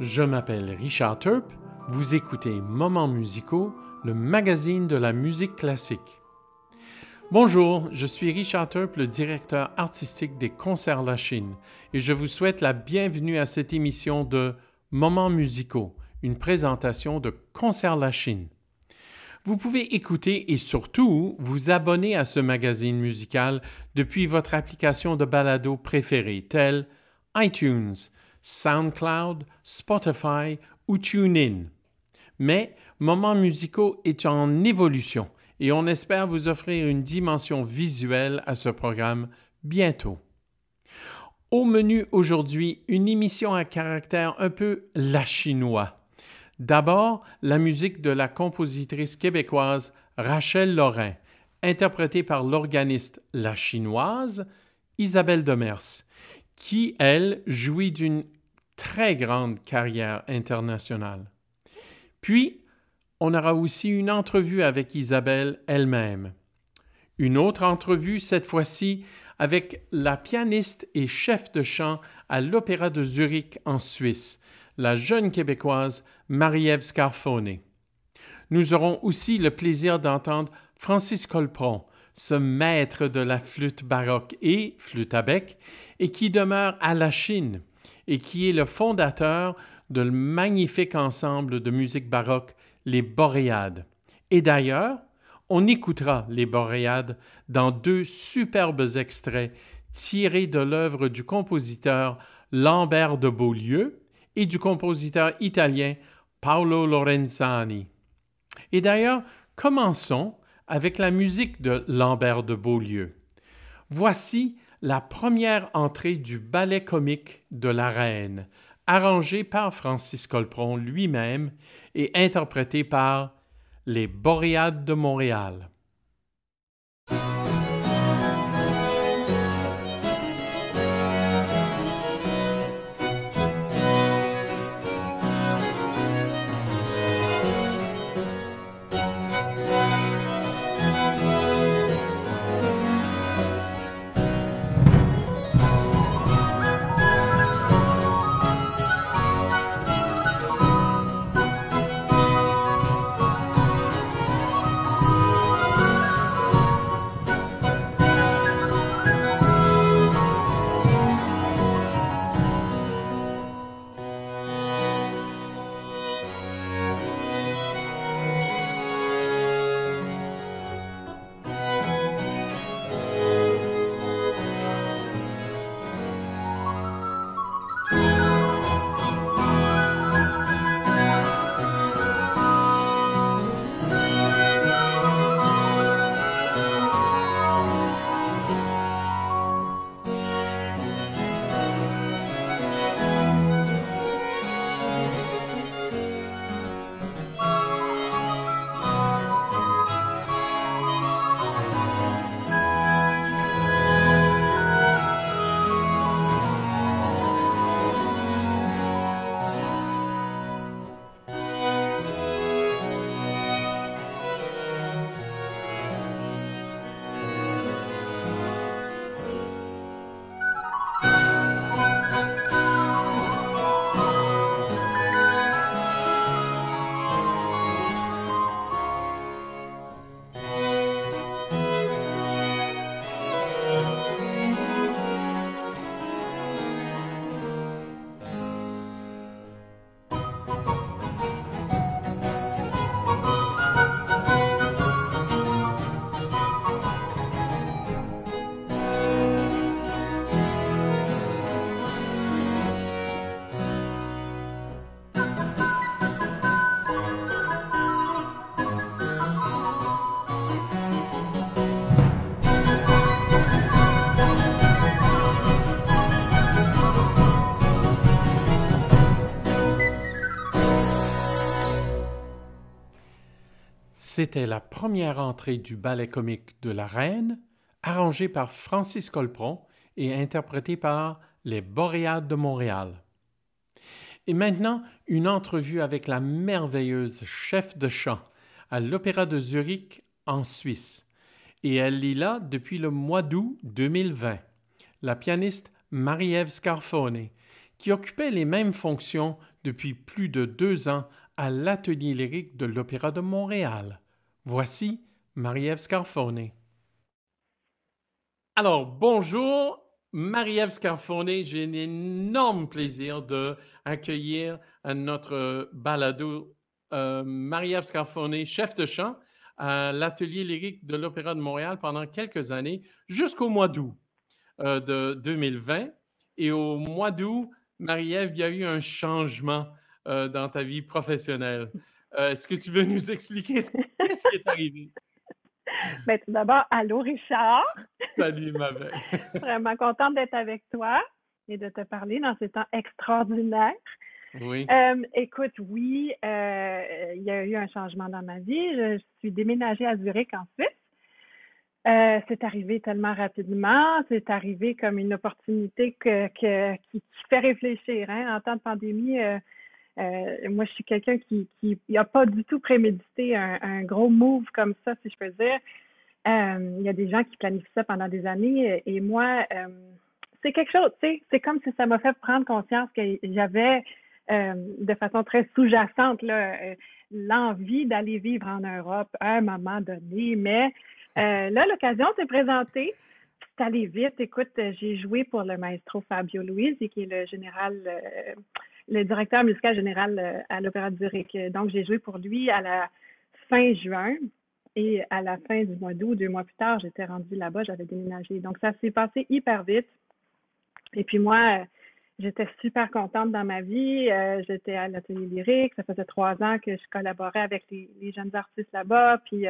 Je m'appelle Richard Turp, vous écoutez Moments musicaux, le magazine de la musique classique. Bonjour, je suis Richard Turp, le directeur artistique des Concerts La Chine, et je vous souhaite la bienvenue à cette émission de Moments musicaux, une présentation de Concerts La Chine. Vous pouvez écouter et surtout vous abonner à ce magazine musical depuis votre application de balado préférée, telle iTunes, SoundCloud, Spotify ou TuneIn. Mais Moments musicaux est en évolution et on espère vous offrir une dimension visuelle à ce programme bientôt. Au menu aujourd'hui, une émission à caractère un peu la chinois. D'abord, la musique de la compositrice québécoise Rachel Lorrain, interprétée par l'organiste La Chinoise Isabelle Demers, qui, elle, jouit d'une très grande carrière internationale. Puis, on aura aussi une entrevue avec Isabelle elle-même. Une autre entrevue, cette fois-ci, avec la pianiste et chef de chant à l'Opéra de Zurich en Suisse, la jeune québécoise Marie-Ève Scarfone. Nous aurons aussi le plaisir d'entendre Francis Colpron, ce maître de la flûte baroque et flûte à bec, et qui demeure à la Chine, et qui est le fondateur de le magnifique ensemble de musique baroque, les Boréades. Et d'ailleurs, on écoutera les Boréades dans deux superbes extraits tirés de l'œuvre du compositeur Lambert de Beaulieu et du compositeur italien Paolo Lorenzani. Et d'ailleurs, commençons avec la musique de Lambert de Beaulieu. Voici la première entrée du ballet comique de la Reine, arrangé par Francis Colpron lui-même et interprété par les Boréades de Montréal. C'était la première entrée du ballet comique de la Reine, arrangée par Francis Colpron et interprétée par les Boréades de Montréal. Et maintenant, une entrevue avec la merveilleuse chef de chant à l'Opéra de Zurich en Suisse. Et elle est là depuis le mois d'août 2020, la pianiste Marie-Ève Scarfone, qui occupait les mêmes fonctions depuis plus de deux ans à l'Atelier lyrique de l'Opéra de Montréal. Voici Marie-Ève Scarfone. Alors, bonjour, Marie-Ève Scarfone. J'ai un énorme plaisir de accueillir à notre balado euh, Marie-Ève Scarfone, chef de chant à l'Atelier lyrique de l'Opéra de Montréal pendant quelques années, jusqu'au mois d'août euh, de 2020. Et au mois d'août, Marie-Ève, il y a eu un changement euh, dans ta vie professionnelle. Est-ce que tu veux nous expliquer qu'est-ce qui est arrivé? Bien, tout d'abord, allô Richard. Salut ma belle. Vraiment contente d'être avec toi et de te parler dans ces temps extraordinaires. Oui. Euh, écoute, oui, il y a eu un changement dans ma vie. Je suis déménagée à Zurich en Suisse. Euh, c'est arrivé tellement rapidement, c'est arrivé comme une opportunité que, que qui, fait réfléchir. Hein. En temps de pandémie, euh, euh, moi, je suis quelqu'un qui n'a pas du tout prémédité un, gros move comme ça, si je peux dire. Il y a des gens qui planifient ça pendant des années et moi, c'est quelque chose, tu sais, c'est comme si ça m'a fait prendre conscience que j'avais de façon très sous-jacente l'envie d'aller vivre en Europe à un moment donné, mais euh, là, l'occasion s'est présentée. C'est allé vite. Écoute, j'ai joué pour le maestro Fabio Luiz, qui est le général, euh, le directeur musical général euh, à l'Opéra de Zurich. Donc, j'ai joué pour lui à la fin juin. Et à la fin du mois d'août, deux mois plus tard, j'étais rendue là-bas, j'avais déménagé. Donc, ça s'est passé hyper vite. Et puis moi, j'étais super contente dans ma vie. j'étais à l'atelier lyrique. Ça faisait trois ans que je collaborais avec les, jeunes artistes là-bas. Puis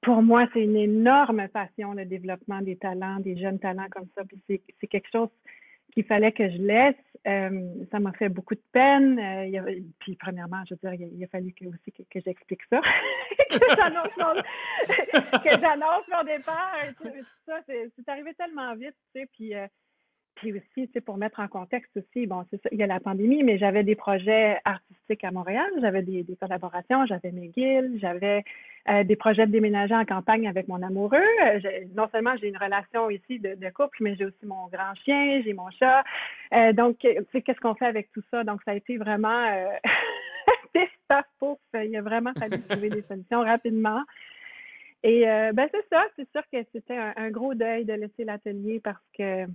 pour moi, c'est une énorme passion, le développement des talents, des jeunes talents comme ça. Puis c'est quelque chose qu'il fallait que je laisse. Euh, ça m'a fait beaucoup de peine. Euh, puis premièrement, je veux dire, il, a fallu que, aussi que, j'explique ça, que j'annonce mon, départ. ça, c'est arrivé tellement vite, tu sais. Puis euh, puis aussi, tu sais, pour mettre en contexte aussi, bon, c'est ça, il y a la pandémie, mais j'avais des projets artistiques à Montréal, j'avais des, collaborations, j'avais McGill, j'avais euh, des projets de déménager en campagne avec mon amoureux. Euh, non seulement j'ai une relation ici de, couple, mais j'ai aussi mon grand chien, j'ai mon chat. Euh, donc, tu sais, qu'est-ce qu'on fait avec tout ça? Donc, ça a été vraiment des pouf. Il a vraiment fallu trouver des solutions rapidement. Et ben c'est ça, c'est sûr que c'était un gros deuil de laisser l'atelier parce que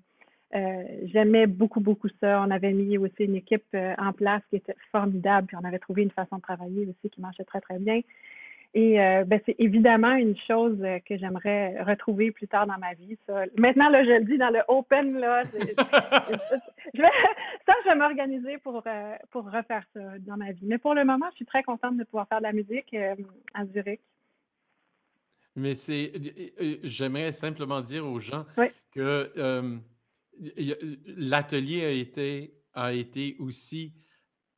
euh, j'aimais beaucoup, beaucoup ça. On avait mis aussi une équipe euh, en place qui était formidable, puis on avait trouvé une façon de travailler aussi qui marchait très, très bien. Et euh, ben, c'est évidemment une chose que j'aimerais retrouver plus tard dans ma vie. Ça. Maintenant, là, je le dis dans le open, là, je vais, ça, je vais m'organiser pour, pour refaire ça dans ma vie. Mais pour le moment, je suis très contente de pouvoir faire de la musique à Zurich. Mais c'est, j'aimerais simplement dire aux gens que l'atelier a été, a été aussi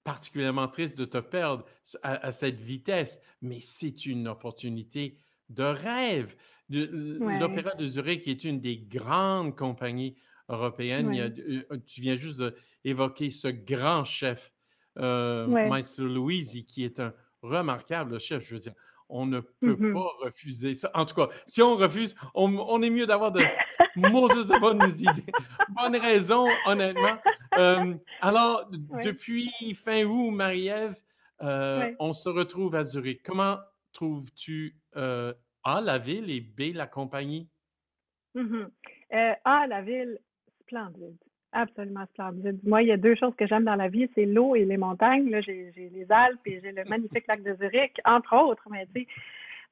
particulièrement triste de te perdre à, cette vitesse, mais c'est une opportunité de rêve. L'Opéra de Zurich est une des grandes compagnies européennes. Euh, tu viens juste d'évoquer ce grand chef, euh, Maestro Luisi, qui est un remarquable chef. Je veux dire, on ne peut mmh pas refuser ça. En tout cas, si on refuse, on, est mieux d'avoir de Moses de bonnes idées, bonnes raisons, honnêtement. Euh, alors, depuis fin août, Marie-Ève, euh, on se retrouve à Zurich. Comment trouves-tu euh, A, la ville, et B, la compagnie? Mmh a, la ville, splendide. Absolument splendide. Moi, il y a deux choses que j'aime dans la vie, c'est l'eau et les montagnes. Là, j'ai, les Alpes et j'ai le magnifique lac de Zurich, entre autres. Mais tu sais,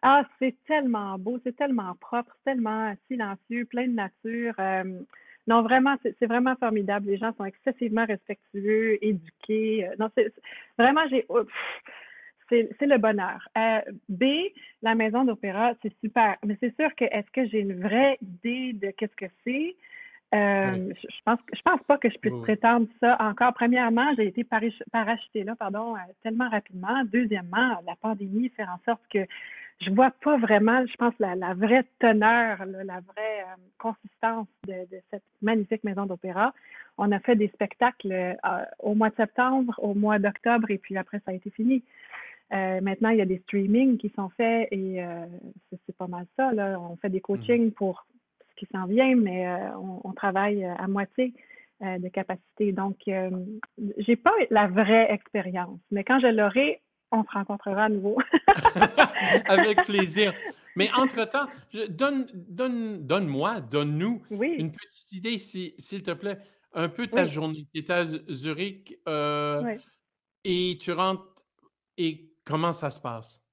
ah, c'est tellement beau, c'est tellement propre, c'est tellement silencieux, plein de nature. Euh, non, vraiment, c'est, vraiment formidable. Les gens sont excessivement respectueux, éduqués. Euh, non, c'est vraiment, j'ai. Oh, c'est, le bonheur. Euh, B, la maison d'opéra, c'est super. Mais c'est sûr que est-ce que j'ai une vraie idée de qu'est-ce que c'est? Euh, je, pense, je pense pas que je puisse prétendre ça encore. Premièrement, j'ai été parachutée là, pardon, euh, tellement rapidement. Deuxièmement, la pandémie fait en sorte que je vois pas vraiment, je pense, la, la vraie teneur, la vraie euh, consistance de, cette magnifique maison d'opéra. On a fait des spectacles au mois de septembre, au mois d'octobre, et puis après, ça a été fini. maintenant, il y a des streamings qui sont faits et c'est pas mal ça. Là. On fait des mmh coachings pour qui s'en vient, mais euh, on, travaille euh, à moitié. de capacité. Donc, j'ai pas la vraie expérience, mais quand je l'aurai, on se rencontrera à nouveau. Avec plaisir. Mais entre-temps, donne, donne, donne-moi, donne-nous une petite idée, s'il te plaît, un peu ta journée. Tu es à Zurich et tu rentres et comment ça se passe?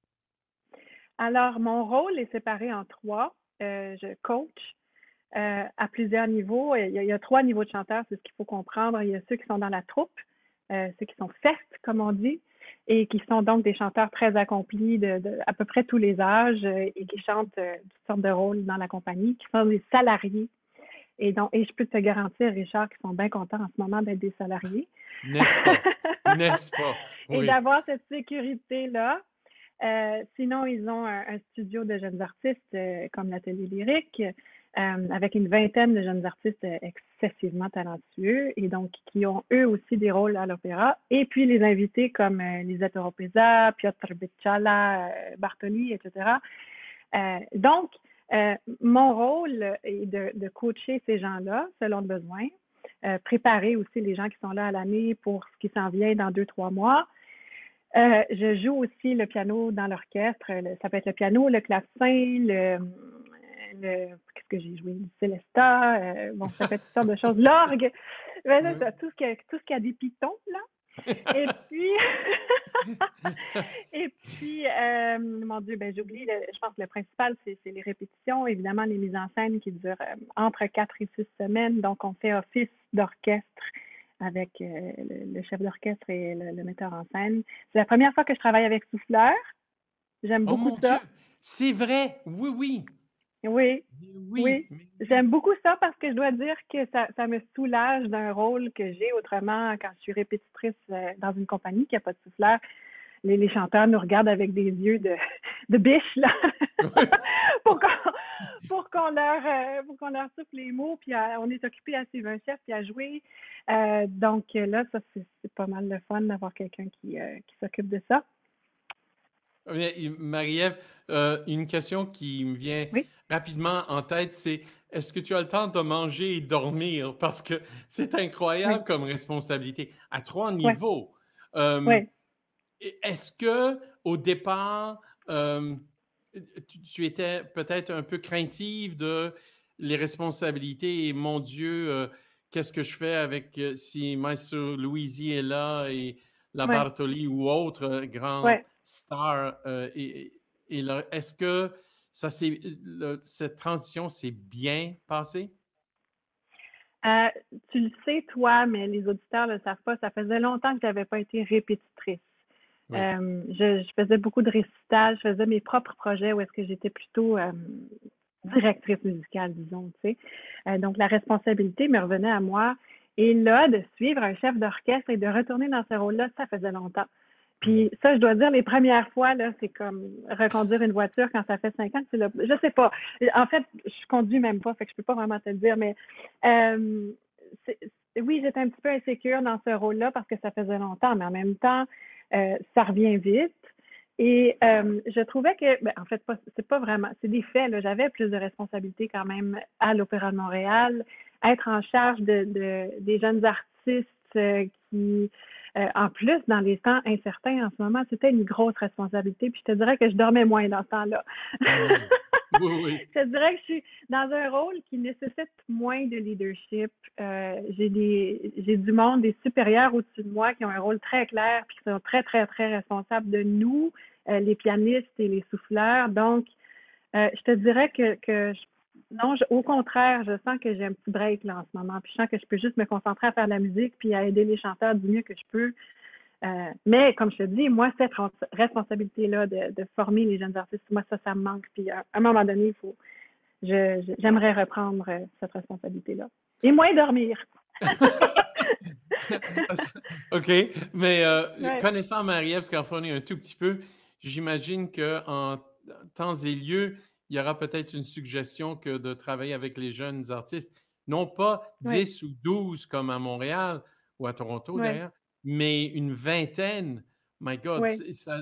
Alors, mon rôle est séparé en trois. Euh, je coach euh, à plusieurs niveaux. Il y, a, trois niveaux de chanteurs, c'est ce qu'il faut comprendre. Il y a ceux qui sont dans la troupe, euh, ceux qui sont festes, comme on dit, et qui sont donc des chanteurs très accomplis de, à peu près tous les âges et qui chantent toutes sortes de rôles dans la compagnie, qui sont des salariés. Et donc, et je peux te garantir, Richard, qu'ils sont bien contents en ce moment d'être des salariés. N'est-ce pas? N'est-ce pas? Et d'avoir cette sécurité-là. Euh, sinon, ils ont un, studio de jeunes artistes euh, comme l'Atelier Lyrique, euh, avec une vingtaine de jeunes artistes excessivement talentueux et donc qui ont eux aussi des rôles à l'opéra. Et puis les invités comme Lisette Oropesa, Piotr Bichala, Bartoli, etc. donc, mon rôle est de, de coacher ces gens-là selon le besoin, préparer aussi les gens qui sont là à l'année pour ce qui s'en vient dans deux, trois mois. Euh, je joue aussi le piano dans l'orchestre. Ça peut être le piano, le clavecin, le qu'est-ce que j'ai joué? Le Célesta. Euh, bon, ça fait toutes sortes de choses. L'orgue. Ben, tout, ce qui a, tout ce qui a des pitons, là. Et puis, et puis, euh, mon Dieu, ben j'oublie, je pense que le principal, c'est les répétitions, évidemment les mises en scène qui durent entre quatre et six semaines. Donc, on fait office d'orchestre avec euh, le, chef d'orchestre et le, metteur en scène. C'est la première fois que je travaille avec souffleur. J'aime oh beaucoup ça. C'est vrai, oui, oui. Oui, oui. J'aime beaucoup ça parce que je dois dire que ça, ça me soulage d'un rôle que j'ai autrement quand je suis répétitrice euh, dans une compagnie qui n'a pas de souffleur les, chanteurs nous regardent avec des yeux de, de biche, là, pour qu'on leur, euh, qu'on leur souffle les mots, puis on est occupé à suivre un chef, puis à jouer. Euh, donc là, ça, c'est pas mal de fun d'avoir quelqu'un qui, euh, qui s'occupe de ça. Marie-Ève, une question qui me vient rapidement en tête, c'est est-ce que tu as le temps de manger et dormir? Parce que c'est incroyable comme responsabilité à trois niveaux. oui. Est-ce que au départ, tu, étais peut-être un peu craintive de les responsabilités et mon Dieu, qu'est-ce que je fais avec si Maestro Louisi est là et la Bartoli ou autre grand star et, est-ce que ça cette transition s'est bien passée? Euh, tu le sais, toi, mais les auditeurs ne le savent pas, ça faisait longtemps que je n'avais pas été répétitrice. Euh, je, faisais beaucoup de récital, je faisais mes propres projets où est-ce que j'étais plutôt euh, directrice musicale, disons, tu sais. Euh, donc, la responsabilité me revenait à moi. Et là, de suivre un chef d'orchestre et de retourner dans ce rôle-là, ça faisait longtemps. Puis ça, je dois dire, les premières fois, là, c'est comme reconduire une voiture quand ça fait cinq ans. Je sais pas. En fait, je conduis même pas, fait que je peux pas vraiment te le dire, mais oui, j'étais un petit peu insécure dans ce rôle-là parce que ça faisait longtemps, mais en même temps, euh, ça revient vite. Et euh, je trouvais que, ben, en fait, c'est pas vraiment, c'est des faits. J'avais plus de responsabilités quand même à l'Opéra de Montréal, être en charge de, des jeunes artistes euh, en plus, dans les temps incertains en ce moment, c'était une grosse responsabilité. Puis je te dirais que je dormais moins dans ce temps-là. Ah je dirais que je suis dans un rôle qui nécessite moins de leadership. Euh, j'ai des j'ai du monde, des supérieurs au-dessus de moi qui ont un rôle très clair puis qui sont très, très, très responsables de nous, euh, les pianistes et les souffleurs. Donc, je te dirais que, que non, au contraire, je sens que j'ai un petit break là en ce moment. Puis je sens que je peux juste me concentrer à faire de la musique puis à aider les chanteurs du mieux que je peux. Euh, mais comme je te dis, moi, cette responsabilité-là de, former les jeunes artistes, moi, ça, ça me manque. Puis à un moment donné, il faut, j'aimerais reprendre euh, cette responsabilité-là. Et moins dormir. OK. Mais euh, connaissant Marie-Ève Scarfoni un tout petit peu, j'imagine qu'en temps et lieu, il y aura peut-être une suggestion que de travailler avec les jeunes artistes, non pas 10 ou 12 comme à Montréal ou à Toronto d'ailleurs, mais une vingtaine, my God,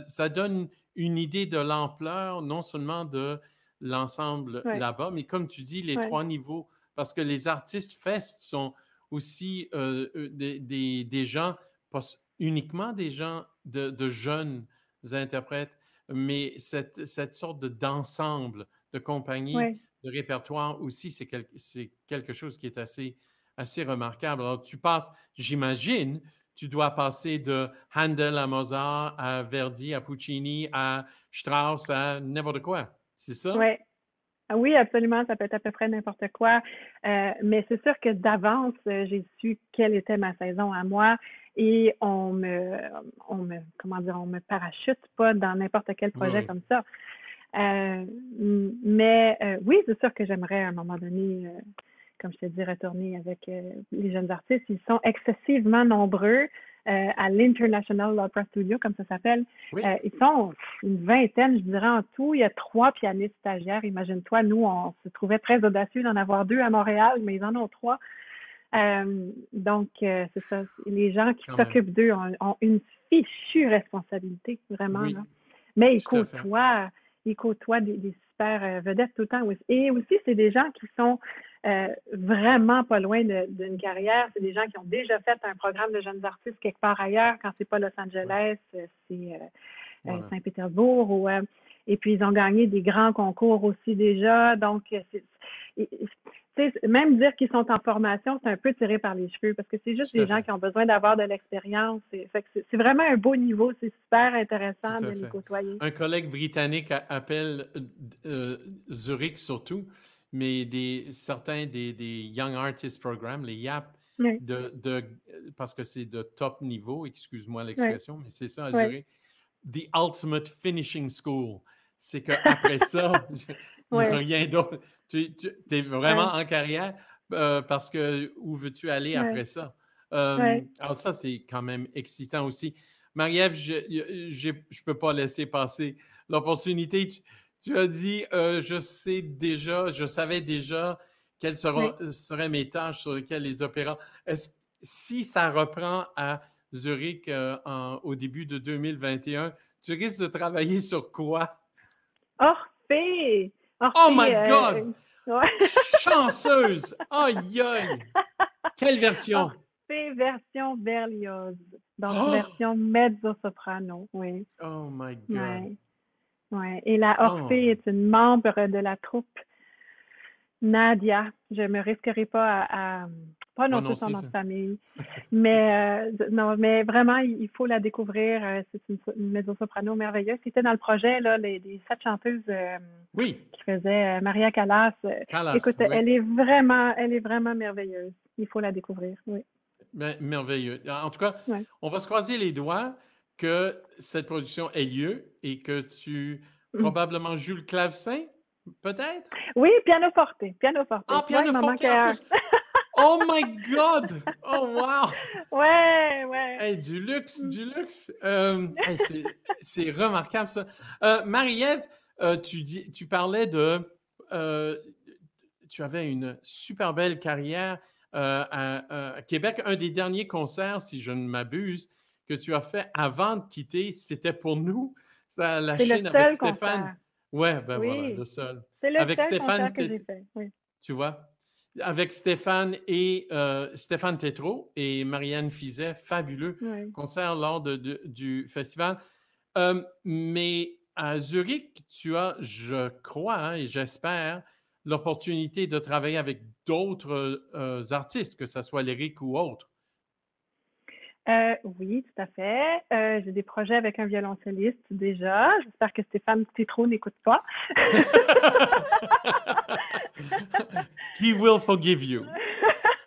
ça, donne une idée de l'ampleur, non seulement de l'ensemble là-bas, mais comme tu dis, les trois niveaux, parce que les artistes fest sont aussi des, des, gens, pas uniquement des gens de, jeunes interprètes, mais cette, cette sorte d'ensemble, de compagnie, de répertoire aussi, c'est quelque chose qui est assez, assez remarquable. Alors, tu passes, j'imagine, tu dois passer de Handel à Mozart, à Verdi, à Puccini, à Strauss, à n'importe quoi. C'est ça? Oui. Ah oui, absolument. Ça peut être à peu près n'importe quoi. Euh, mais c'est sûr que d'avance, euh, j'ai su quelle était ma saison à moi et on me, on me, comment dire, on me parachute pas dans n'importe quel projet comme ça. Euh, mais oui, c'est sûr que j'aimerais à un moment donné comme je te dis, retourner avec euh, les jeunes artistes. Ils sont excessivement nombreux euh, à l'International Opera Studio, comme ça s'appelle. Euh, ils sont une vingtaine, je dirais, en tout. Il y a trois pianistes stagiaires. Imagine-toi, nous, on se trouvait très audacieux d'en avoir deux à Montréal, mais ils en ont trois. Donc, c'est ça. Les gens qui s'occupent d'eux ont, une fichue responsabilité, vraiment. Mais ils côtoient, ils côtoient des, des super vedettes tout le temps. Et aussi, c'est des gens qui sont euh, vraiment pas loin d'une carrière. C'est des gens qui ont déjà fait un programme de jeunes artistes quelque part ailleurs, quand c'est pas Los Angeles, euh, c'est euh, Saint-Pétersbourg. Ou, et puis, ils ont gagné des grands concours aussi déjà. Donc, même dire qu'ils sont en formation, c'est un peu tiré par les cheveux parce que c'est juste des gens qui ont besoin d'avoir de l'expérience. C'est vraiment un beau niveau. C'est super intéressant de les côtoyer. Un collègue britannique appelle Zurich surtout mais des, certains des, des Young Artist Programs, les YAP, de, de, parce que c'est de top niveau, excuse-moi l'expression, mais c'est ça à Zurich. The Ultimate Finishing School. C'est qu'après ça, rien d'autre. Tu, es vraiment en carrière euh, parce que où veux-tu aller après ça? Euh, alors ça, c'est quand même excitant aussi. Marie-Ève, je ne peux pas laisser passer l'opportunité. Tu as dit, euh, je sais déjà, je savais déjà quelles seraient mes tâches sur lesquelles les opérants. Est-ce si ça reprend à Zurich euh, au début de 2021, tu risques de travailler sur quoi? Orphée! Oh my euh, God! Chanceuse! Aïe aïe! Quelle version? Orphée version Berlioz. Donc, oh! version mezzo-soprano, oui. Oh my God! Ouais. Et la Orphée oh. est une membre de la troupe Nadia. Je me risquerai pas à, pas non plus son nom de famille, mais euh, non, mais vraiment il, faut la découvrir. Euh, c'est une, une mezzo-soprano merveilleuse qui était dans le projet là, les, sept chanteuses euh, oui. qui faisaient Maria Callas. Écoute, elle est vraiment, elle est vraiment merveilleuse. Il faut la découvrir. Oui. Ben, merveilleux. En tout cas, on va se croiser les doigts que cette production ait lieu et que tu mm. probablement joues le clavecin, peut-être? Oui, piano forte. Piano forte. Ah, piano forte. oh my God! Oh wow! Ouais, ouais. du luxe, du luxe. Euh, c'est remarquable ça. Euh, Marie-Ève, euh, tu, dis, tu parlais de. tu avais une super belle carrière à, Québec. Un des derniers concerts, si je ne m'abuse, que tu as fait avant de quitter, c'était pour nous, ça, la chaîne avec Stéphane. Ouais, ben voilà, le seul. C'est le avec seul Stéphane, que j'ai fait. Oui. Tu vois? Avec Stéphane et euh, Stéphane Tétrault et Marianne Fizet, fabuleux concert lors de, du festival. Euh, mais à Zurich, tu as, je crois hein, et j'espère, l'opportunité de travailler avec d'autres euh, artistes, que ce soit lyrique ou autre. Euh, oui, tout à fait. Euh, j'ai des projets avec un violoncelliste déjà. J'espère que Stéphane Tétro n'écoute pas. He will forgive you.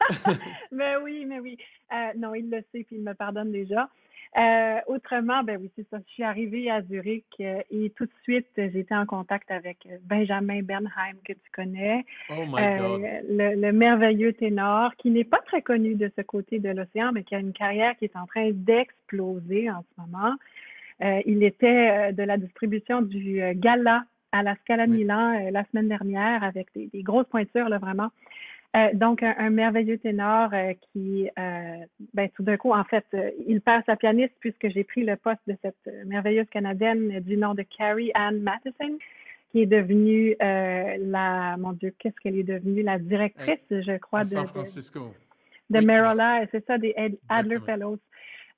mais oui, mais oui. Euh, non, il le sait puis il me pardonne déjà. Euh, autrement, ben oui, c'est ça. Je suis arrivée à Zurich euh, et tout de suite, j'étais en contact avec Benjamin Bernheim, que tu connais. Oh my God. Le, merveilleux ténor, qui n'est pas très connu de ce côté de l'océan, mais qui a une carrière qui est en train d'exploser en ce moment. il était de la distribution du gala à la Scala Milan la semaine dernière avec des, des grosses pointures, là, vraiment. Euh, donc, un, merveilleux ténor euh, qui, euh, ben, tout d'un coup, en fait, il perd sa pianiste puisque j'ai pris le poste de cette merveilleuse Canadienne du nom de Carrie Ann Matheson, qui est devenue la, mon Dieu, qu'est-ce qu'elle est devenue? La directrice, je crois, de, San Francisco. de oui. c'est ça, des Adler Fellows.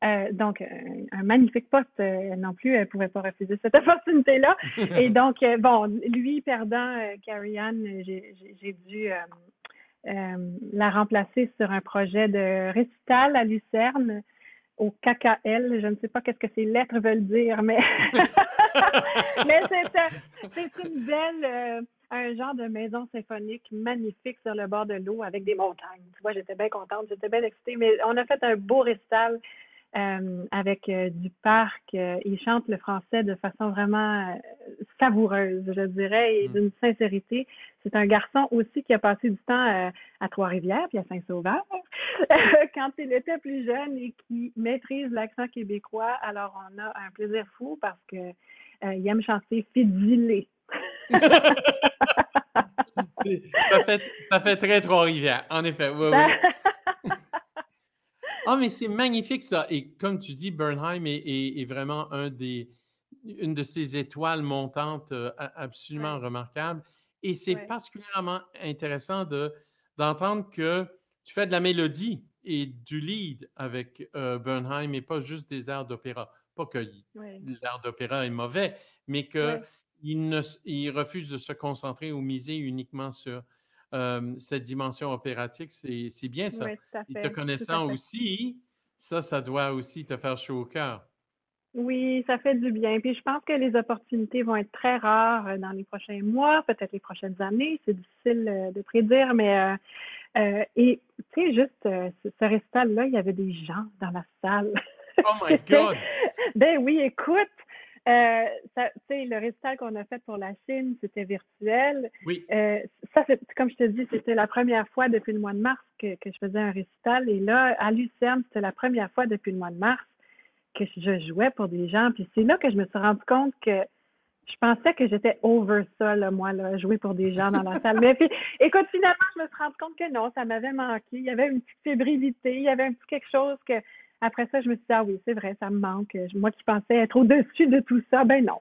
Euh, donc, un, magnifique poste non plus, elle ne pouvait pas refuser cette opportunité-là. Et donc, bon, lui perdant Carrie Ann, j'ai dû la remplacer sur un projet de récital à Lucerne au KKL. Je ne sais pas qu'est-ce que ces lettres veulent dire, mais, mais c'est une belle un genre de maison symphonique magnifique sur le bord de l'eau avec des montagnes. Tu vois, j'étais bien contente, j'étais bien excitée, mais on a fait un beau récital euh, avec euh, du parc. Euh, il chante le français de façon vraiment savoureuse, je dirais, et mm. d'une sincérité. C'est un garçon aussi qui a passé du temps à Trois-Rivières puis à Saint-Sauveur quand il était plus jeune et qui maîtrise l'accent québécois. Alors, on a un plaisir fou parce que il aime chanter Fidilé ça, fait, ça fait très Trois-Rivières, en effet. Oui, oui. Ah, mais c'est magnifique ça. Et comme tu dis, Bernheim est, vraiment un des, une de ces étoiles montantes euh, absolument remarquables. Et c'est particulièrement intéressant de, d'entendre que tu fais de la mélodie et du lead avec euh, Bernheim et pas juste des airs d'opéra. Pas que l'air d'opéra est mauvais, mais que il, ne, il refuse de se concentrer ou miser uniquement sur cette dimension opératique. C'est bien ça. et te connaissant aussi, ça, ça doit aussi te faire chaud au cœur. Oui, ça fait du bien. Puis je pense que les opportunités vont être très rares euh, dans les prochains mois, peut-être les prochaines années. C'est difficile euh, de prédire, mais euh, et tu sais, juste ce, ce récital-là, il y avait des gens dans la salle. Oh my God! ben oui, écoute, euh, le récital qu'on a fait pour la Chine, c'était virtuel. Oui. Euh, ça, comme je te dis, c'était la première fois depuis le mois de mars que, je faisais un récital. Et là, à Lucerne, c'était la première fois depuis le mois de mars que je jouais pour des gens. Puis c'est là que je me suis rendu compte que je pensais que j'étais over ça, là, moi, là, jouer pour des gens dans la salle. Mais puis, écoute, finalement, je me suis rendu compte que non, ça m'avait manqué. Il y avait une petite fébrilité, il y avait un petit quelque chose que après ça, je me suis dit, ah oui, c'est vrai, ça me manque. Moi qui pensais être au-dessus de tout ça, ben non.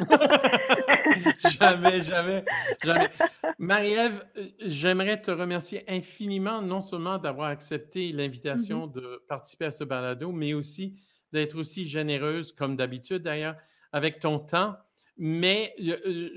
jamais, jamais, jamais. Marie-Ève, j'aimerais te remercier infiniment, non seulement d'avoir accepté l'invitation mm-hmm. de participer à ce balado, mais aussi d'être aussi généreuse, comme d'habitude d'ailleurs, avec ton temps. Mais euh,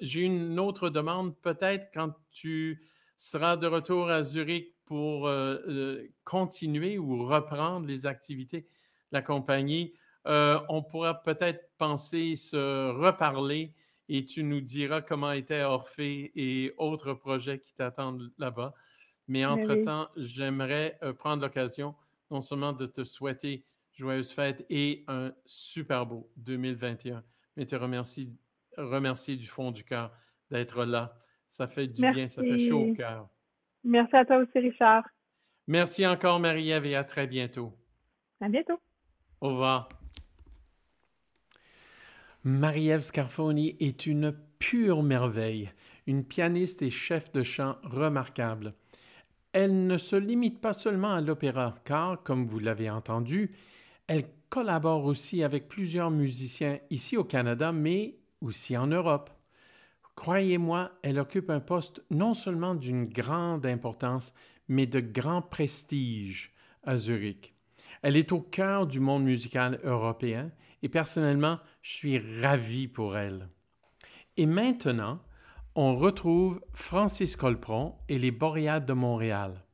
j'ai une autre demande, peut-être quand tu seras de retour à Zurich pour euh, euh, continuer ou reprendre les activités de la compagnie, euh, on pourra peut-être penser se reparler et tu nous diras comment était Orphée et autres projets qui t'attendent là-bas. Mais entre-temps, j'aimerais prendre l'occasion non seulement de te souhaiter joyeuses fêtes et un super beau 2021, mais te remercier, remercier du fond du cœur d'être là. Ça fait du bien, ça fait chaud au cœur. Merci à toi aussi, Richard. Merci encore, Marie-Ève, et à très bientôt. À bientôt. Au revoir. Marie-Ève Scarfoni est une pure merveille, une pianiste et chef de chant remarquable. Elle ne se limite pas seulement à l'opéra, car, comme vous l'avez entendu, elle collabore aussi avec plusieurs musiciens ici au Canada, mais aussi en Europe. Croyez-moi, elle occupe un poste non seulement d'une grande importance, mais de grand prestige à Zurich. Elle est au cœur du monde musical européen et personnellement, je suis ravi pour elle. Et maintenant, on retrouve Francis Colpron et les Boréades de Montréal.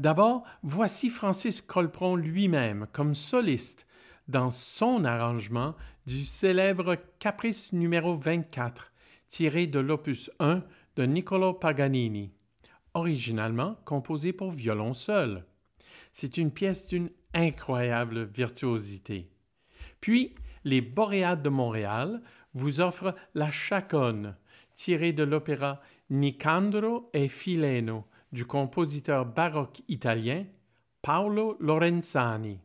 D'abord, voici Francis Colpron lui-même comme soliste dans son arrangement du célèbre Caprice numéro 24 tiré de l'opus 1 de Niccolo Paganini, originalement composé pour violon seul. C'est une pièce d'une incroyable virtuosité. Puis, les Boréades de Montréal vous offrent La Chaconne, tirée de l'opéra Nicandro e Fileno du compositeur baroque italien Paolo Lorenzani.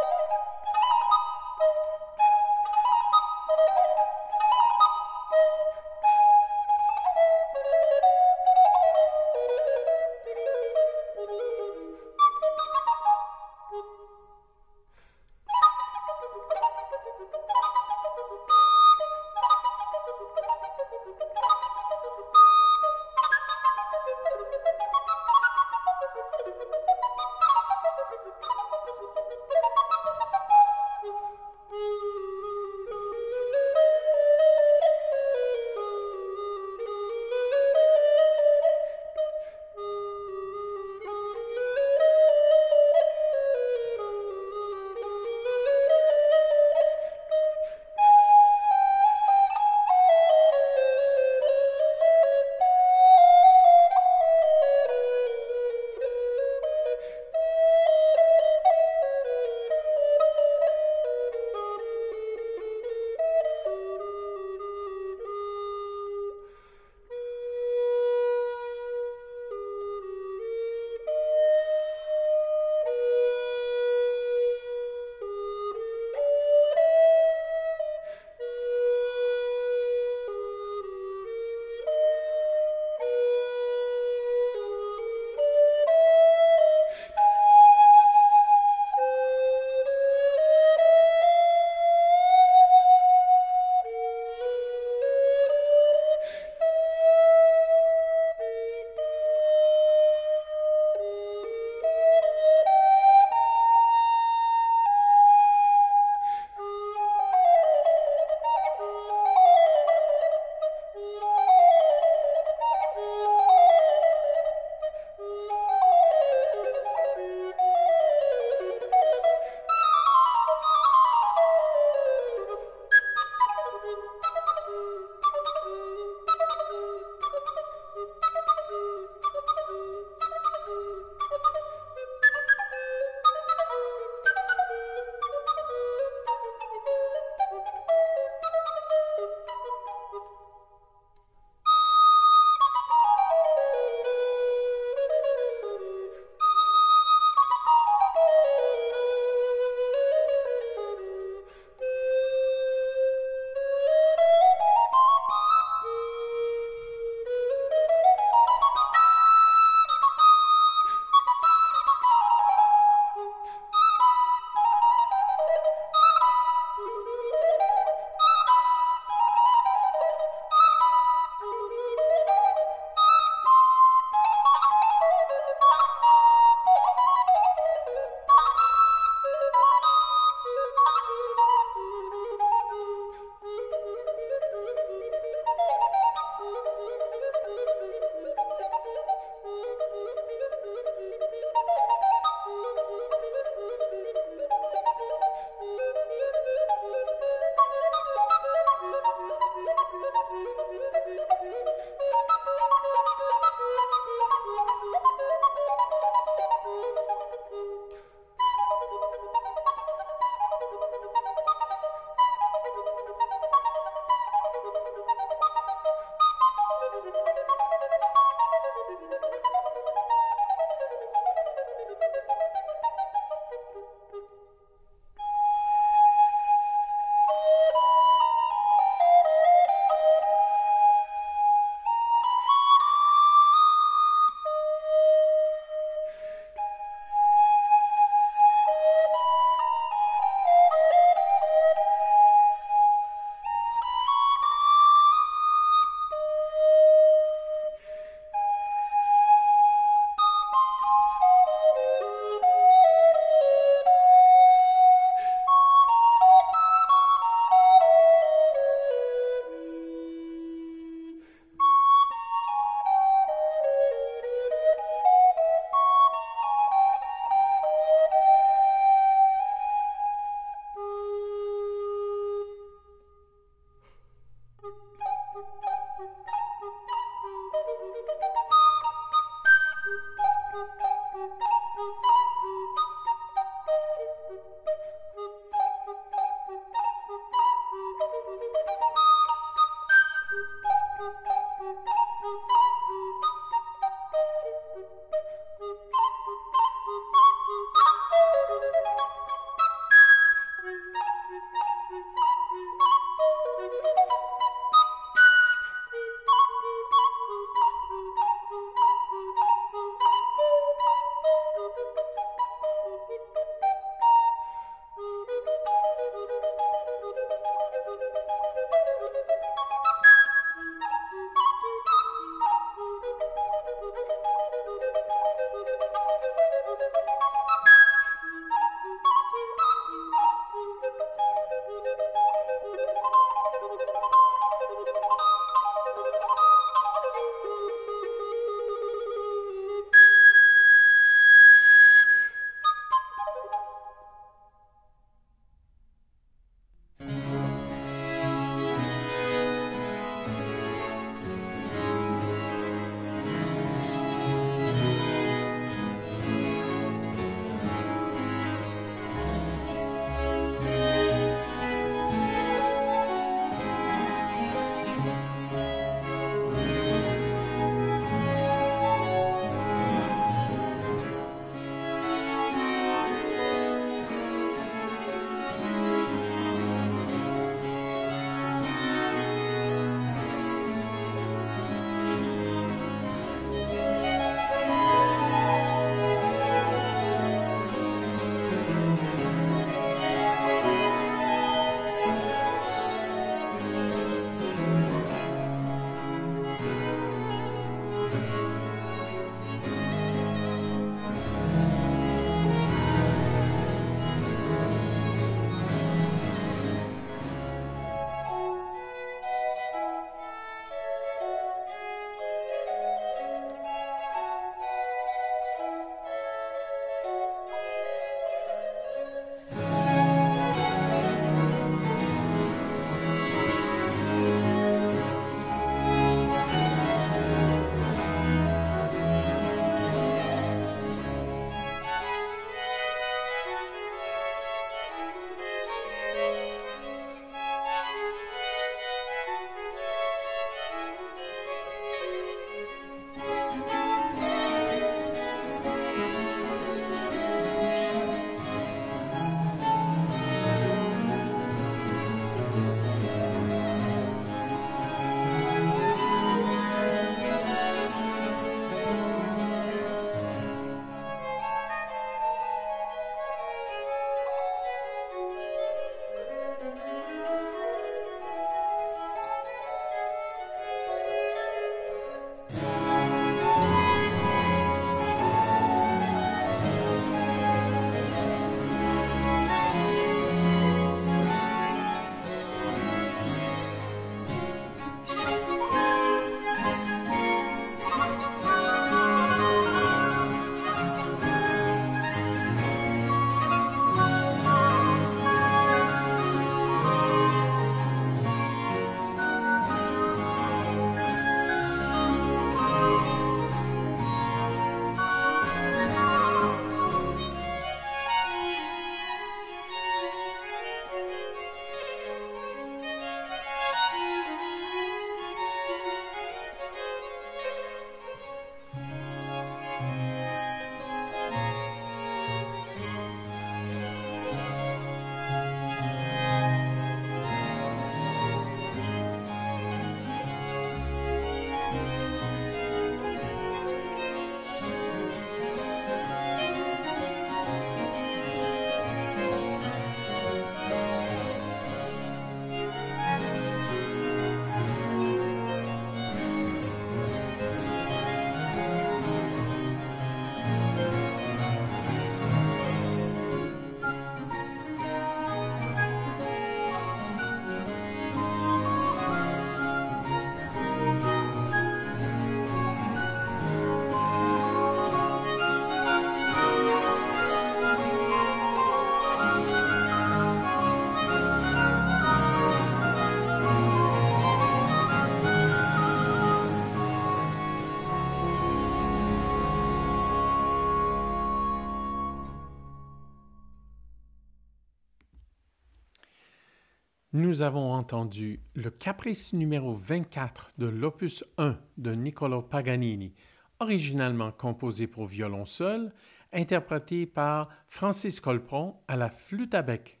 Nous avons entendu le caprice numéro 24 de l'opus 1 de Niccolo Paganini, originalement composé pour violon seul, interprété par Francis Colpron à la flûte à bec.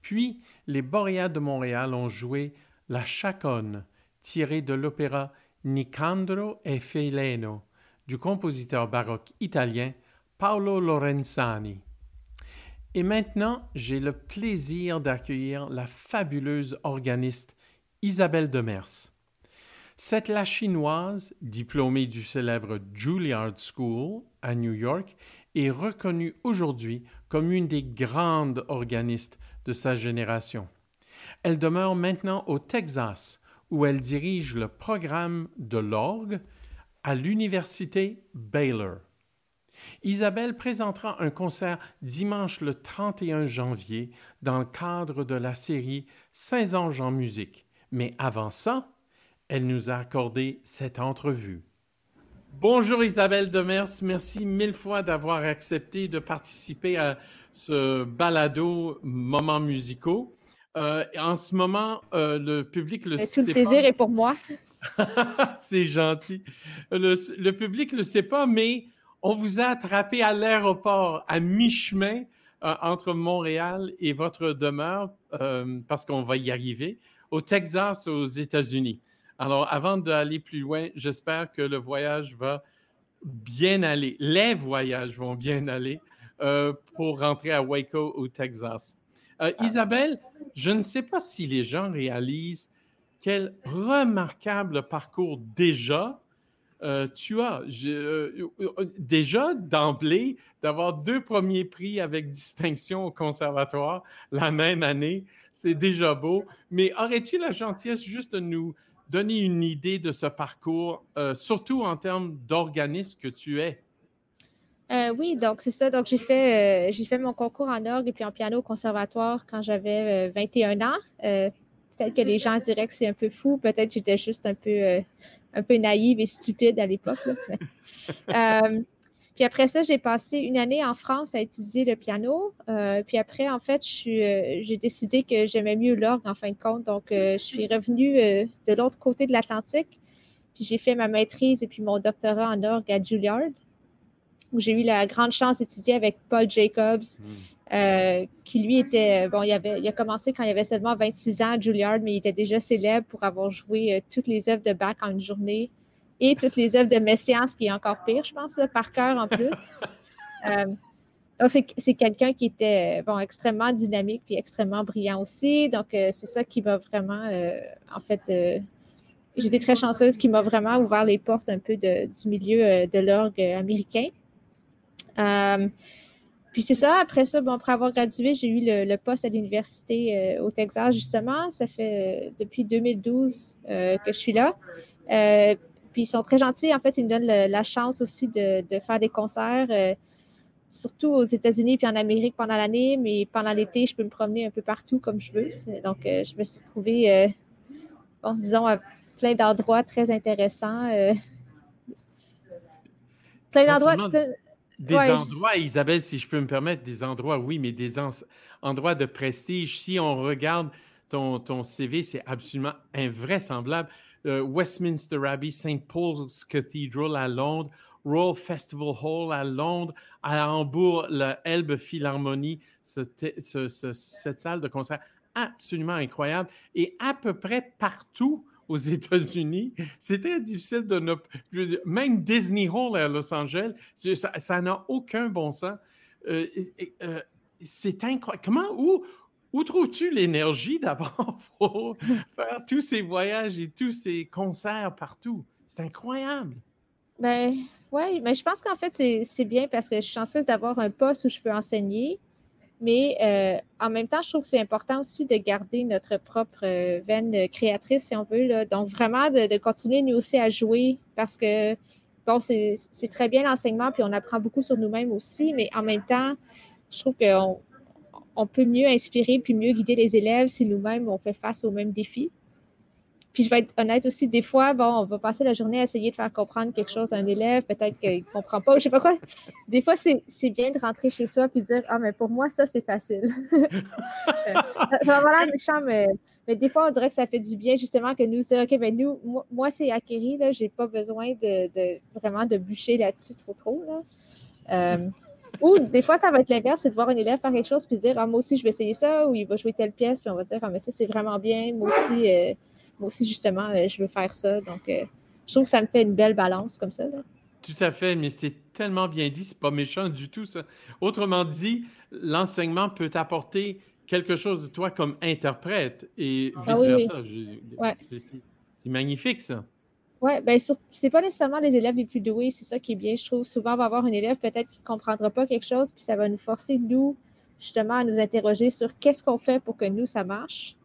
Puis, les Boréas de Montréal ont joué La Chaconne, tirée de l'opéra Nicandro e Fileno du compositeur baroque italien Paolo Lorenzani. Et maintenant, j'ai le plaisir d'accueillir la fabuleuse organiste Isabelle Demers. Cette la chinoise, diplômée du célèbre Juilliard School à New York, est reconnue aujourd'hui comme une des grandes organistes de sa génération. Elle demeure maintenant au Texas, où elle dirige le programme de l'orgue à l'université Baylor. Isabelle présentera un concert dimanche le 31 janvier dans le cadre de la série 16 anges en musique. Mais avant ça, elle nous a accordé cette entrevue. Bonjour Isabelle Demers, merci mille fois d'avoir accepté de participer à ce balado Moments musicaux. Euh, en ce moment, euh, le public le sait. Tout le plaisir est pour moi. C'est gentil. Le, le, public ne le sait pas, mais on vous a attrapé à l'aéroport, à mi-chemin euh, entre Montréal et votre demeure, euh, parce qu'on va y arriver, au Texas, aux États-Unis. Alors, avant d'aller plus loin, j'espère que le voyage va bien aller. Les voyages vont bien aller euh, pour rentrer à Waco, au Texas. Isabelle, je ne sais pas si les gens réalisent quel remarquable parcours déjà euh, tu as euh, euh, déjà d'emblée d'avoir deux premiers prix avec distinction au conservatoire la même année, c'est déjà beau. Mais aurais-tu la gentillesse juste de nous donner une idée de ce parcours, surtout en termes d'organisme que tu es? oui, donc c'est ça. Donc j'ai fait, mon concours en orgue et puis en piano au conservatoire quand j'avais 21 ans. peut-être que les gens diraient que c'est un peu fou. Peut-être que j'étais juste un peu un peu naïve et stupide à l'époque. Euh, puis après ça, j'ai passé une année en France à étudier le piano. Euh, puis après, en fait, euh, j'ai décidé que j'aimais mieux l'orgue en fin de compte. Donc, je suis revenue de l'autre côté de l'Atlantique. Puis j'ai fait ma maîtrise et puis mon doctorat en orgue à Juilliard où j'ai eu la grande chance d'étudier avec Paul Jacobs, hmm. euh, qui lui était, bon, il, avait, il a commencé quand il avait seulement 26 ans à Juilliard, mais il était déjà célèbre pour avoir joué euh, toutes les œuvres de Bach en une journée et toutes les œuvres de Messiaen, ce qui est encore pire, je pense, par cœur en plus. Euh, donc, c'est quelqu'un qui était bon, extrêmement dynamique puis extrêmement brillant aussi. Donc, c'est ça qui m'a vraiment, en fait, j'étais très chanceuse, qui m'a vraiment ouvert les portes un peu de, du milieu de l'orgue américain. Euh, puis c'est ça, après ça, bon, après avoir gradué, j'ai eu le, poste à l'université euh, au Texas, justement. Ça fait euh, depuis 2012 que je suis là. puis ils sont très gentils. En fait, ils me donnent la chance aussi de, faire des concerts, surtout aux États-Unis puis en Amérique pendant l'année. Mais pendant l'été, je peux me promener un peu partout comme je veux. Donc, je me suis trouvée, bon, disons, à plein d'endroits très intéressants. plein d'endroits. Des endroits, Isabelle, si je peux me permettre, des endroits, oui, mais des endroits de prestige. Si on regarde ton, ton CV, c'est absolument invraisemblable. Euh, Westminster Abbey, St. Paul's Cathedral à Londres, Royal Festival Hall à Londres, à Hambourg, la Elbe Philharmonie, cette salle de concert absolument incroyable. Et à peu près partout aux États-Unis, c'est très difficile de ne. Même Disney Hall à Los Angeles, ça n'a aucun bon sens. Euh, euh, c'est incroyable. Comment, où, où trouves-tu l'énergie d'abord pour faire tous ces voyages et tous ces concerts partout? C'est incroyable. Ben, oui, mais je pense qu'en fait, c'est bien parce que je suis chanceuse d'avoir un poste où je peux enseigner. Mais euh, en même temps, je trouve que c'est important aussi de garder notre propre euh, veine créatrice, si on veut. Donc, vraiment de, continuer nous aussi à jouer parce que, bon, c'est très bien l'enseignement, puis on apprend beaucoup sur nous-mêmes aussi, mais en même temps, je trouve qu'on on peut mieux inspirer puis mieux guider les élèves si nous-mêmes on fait face aux mêmes défis. Puis je vais être honnête aussi, des fois, bon, on va passer la journée à essayer de faire comprendre quelque chose à un élève, peut-être qu'il ne comprend pas, ou je sais pas quoi. Des fois, c'est bien de rentrer chez soi et de dire Ah, mais pour moi, ça, c'est facile. ça, va l'air méchant, mais Mais des fois, on dirait que ça fait du bien, justement, que nous dire, OK, ben nous, moi, c'est acquéri, là, j'ai pas besoin de, vraiment de bûcher là-dessus trop, trop, là. Euh, ou des fois, ça va être l'inverse, c'est de voir un élève faire quelque chose puis dire, ah, moi aussi, je vais essayer ça, ou il va jouer telle pièce, puis on va dire, ah, mais ça, c'est vraiment bien, moi aussi, euh, moi aussi, justement, euh, je veux faire ça. Donc, je trouve que ça me fait une belle balance comme ça, là. Tout à fait, mais c'est tellement bien dit, c'est pas méchant du tout, ça. Autrement dit, l'enseignement peut apporter quelque chose de toi comme interprète et ah vice-versa. C'est magnifique, ça. Oui, ben c'est pas nécessairement les élèves les plus doués, c'est ça qui est bien, je trouve. Souvent, on va avoir un élève peut-être qui ne comprendra pas quelque chose, puis ça va nous forcer, nous, justement, à nous interroger sur qu'est-ce qu'on fait pour que nous, ça marche.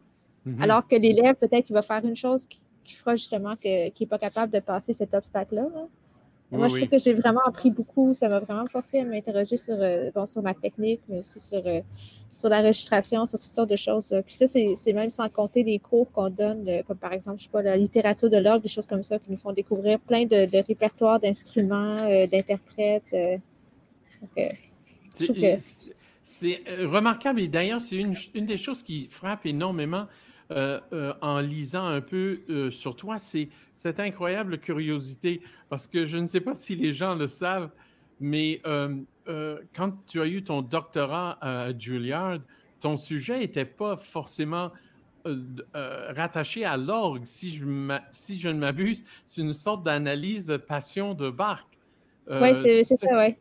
Mm-hmm. Alors que l'élève, peut-être, il va faire une chose qui, fera justement qu'il n'est pas capable de passer cet obstacle-là. là moi, je trouve que j'ai vraiment appris beaucoup. Ça m'a vraiment forcé à m'interroger sur, euh, bon, sur ma technique, mais aussi sur, euh, sur l'enregistration, sur toutes sortes de choses. Puis ça, c'est même sans compter les cours qu'on donne, euh, comme par exemple, je sais pas, la littérature de l'orgue, des choses comme ça, qui nous font découvrir plein de, de répertoires d'instruments, d'interprètes. c'est remarquable et d'ailleurs, c'est une, une, des choses qui frappe énormément euh, euh, en lisant un peu euh, sur toi, c'est cette incroyable curiosité, parce que je ne sais pas si les gens le savent, mais quand tu as eu ton doctorat à Juilliard, ton sujet n'était pas forcément rattaché à l'orgue, si je, si je ne m'abuse, c'est une sorte d'analyse de passion de Bach. oui, c'est ça, oui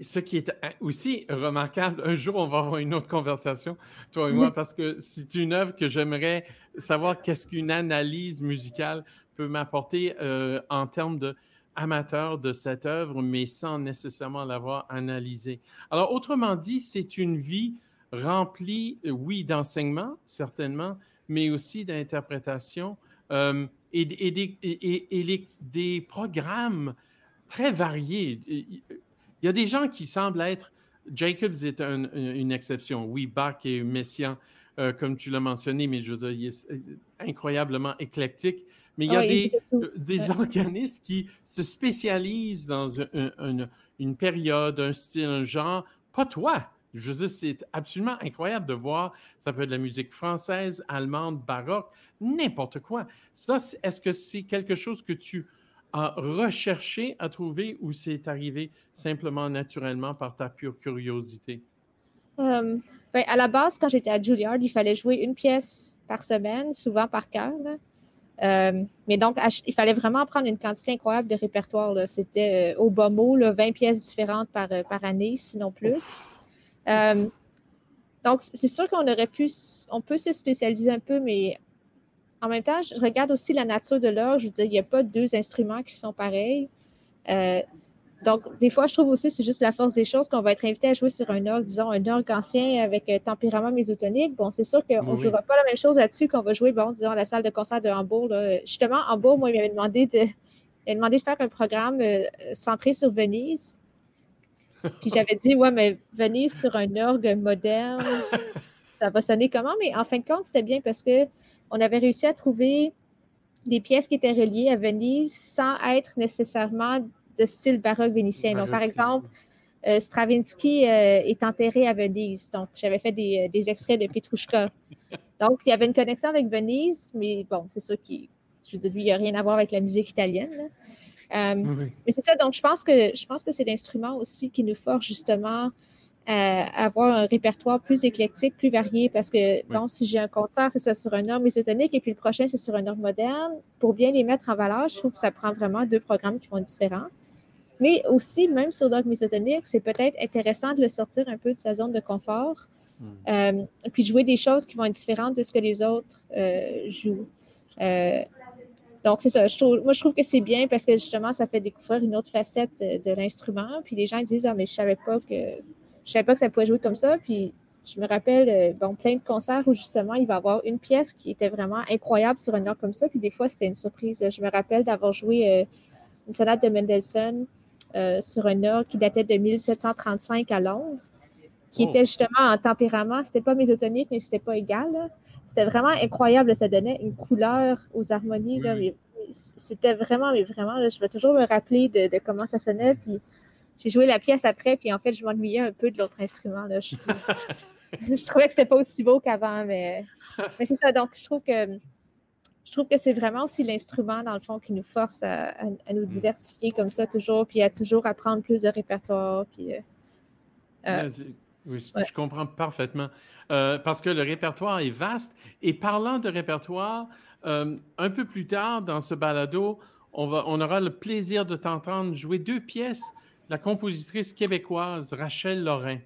ce qui est aussi remarquable, un jour, on va avoir une autre conversation, toi et moi, parce que c'est une œuvre que j'aimerais savoir qu'est-ce qu'une analyse musicale peut m'apporter euh, en termes de amateur de cette œuvre, mais sans nécessairement l'avoir analysée. Alors, autrement dit, c'est une vie remplie, oui, d'enseignement, certainement, mais aussi d'interprétation euh, et, des, et, des programmes très variés il y a des gens qui semblent être. Jacobs est une exception. Oui, Bach est messian, euh, comme tu l'as mentionné, mais je veux dire, il est incroyablement éclectique. Mais il y a des, euh, des organistes qui se spécialisent dans une période, un style, un genre. Pas toi. Je veux dire, c'est absolument incroyable de voir. Ça peut être de la musique française, allemande, baroque, n'importe quoi. Ça, est-ce que c'est quelque chose que tu à rechercher, à trouver ou c'est arrivé simplement naturellement par ta pure curiosité? Euh, ben, à la base, quand j'étais à Juilliard, il fallait jouer une pièce par semaine, souvent par cœur. Euh, mais donc, il fallait vraiment prendre une quantité incroyable de répertoire. C'était euh, au bas mot, 20 pièces différentes par, par année, sinon plus. donc, c'est sûr qu'on aurait pu, on peut se spécialiser un peu, mais en même temps, je regarde aussi la nature de l'orgue. Je veux dire, il n'y a pas deux instruments qui sont pareils. Euh, donc, des fois, je trouve aussi c'est juste la force des choses qu'on va être invité à jouer sur un orgue, disons, un orgue ancien avec un tempérament mésotonique. Bon, c'est sûr qu'on ne jouera pas la même chose là-dessus qu'on va jouer, bon, disons, à la salle de concert de Hambourg. Justement, Hambourg, moi, il m'avait demandé de, demandé de faire un programme euh, centré sur Venise. Puis j'avais dit, ouais, mais Venise sur un orgue moderne, ça va sonner comment? Mais en fin de compte, c'était bien parce que on avait réussi à trouver des pièces qui étaient reliées à Venise sans être nécessairement de style baroque vénitien. Donc, par exemple, euh, Stravinsky euh, est enterré à Venise. Donc, j'avais fait des, euh, extraits de Petrushka. Donc, il y avait une connexion avec Venise, mais bon, c'est sûr qu'il, je veux dire, lui, il n'y a rien à voir avec la musique italienne. Mais c'est ça. Donc, je pense que je pense que c'est l'instrument aussi qui nous force justement avoir un répertoire plus éclectique, plus varié, parce que, bon, si j'ai un concert, c'est ça sur un ordre mésotonique, et puis le prochain, c'est sur un ordre moderne, pour bien les mettre en valeur, je trouve que ça prend vraiment deux programmes qui vont être différents. Mais aussi, même sur l'ordre mésotonique, c'est peut-être intéressant de le sortir un peu de sa zone de confort, hmm. euh, puis jouer des choses qui vont être différentes de ce que les autres euh, jouent. Euh, donc, c'est ça. Je trouve, moi, je trouve que c'est bien parce que justement, ça fait découvrir une autre facette de l'instrument. Puis les gens disent Ah, mais je savais pas que je savais pas que ça pouvait jouer comme ça. Puis je me rappelle euh, bon, plein de concerts où justement il va y avoir une pièce qui était vraiment incroyable sur un heure comme ça. Puis des fois, c'était une surprise. Je me rappelle d'avoir joué euh, une sonate de Mendelssohn euh, sur un heure qui datait de 1735 à Londres, qui oh. était justement en tempérament. C'était pas mésotonique, mais c'était pas égal. C'était vraiment incroyable. Ça donnait une couleur aux harmonies. C'était vraiment, mais vraiment, je vais toujours me rappeler de, de comment ça sonnait. Puis j'ai joué la pièce après, puis en fait, je m'ennuyais un peu de l'autre instrument. Là. je trouvais que c'était pas aussi beau qu'avant, mais, mais c'est ça. Donc, je trouve que je trouve que c'est vraiment aussi l'instrument, dans le fond, qui nous force à, nous mm. diversifier comme ça toujours, puis à toujours apprendre plus de répertoire. Puis, euh, euh, oui, je comprends parfaitement. Euh, parce que le répertoire est vaste. Et parlant de répertoire, un peu plus tard dans ce balado, on, va, on aura le plaisir de t'entendre jouer deux pièces la compositrice québécoise Rachel Lorrain,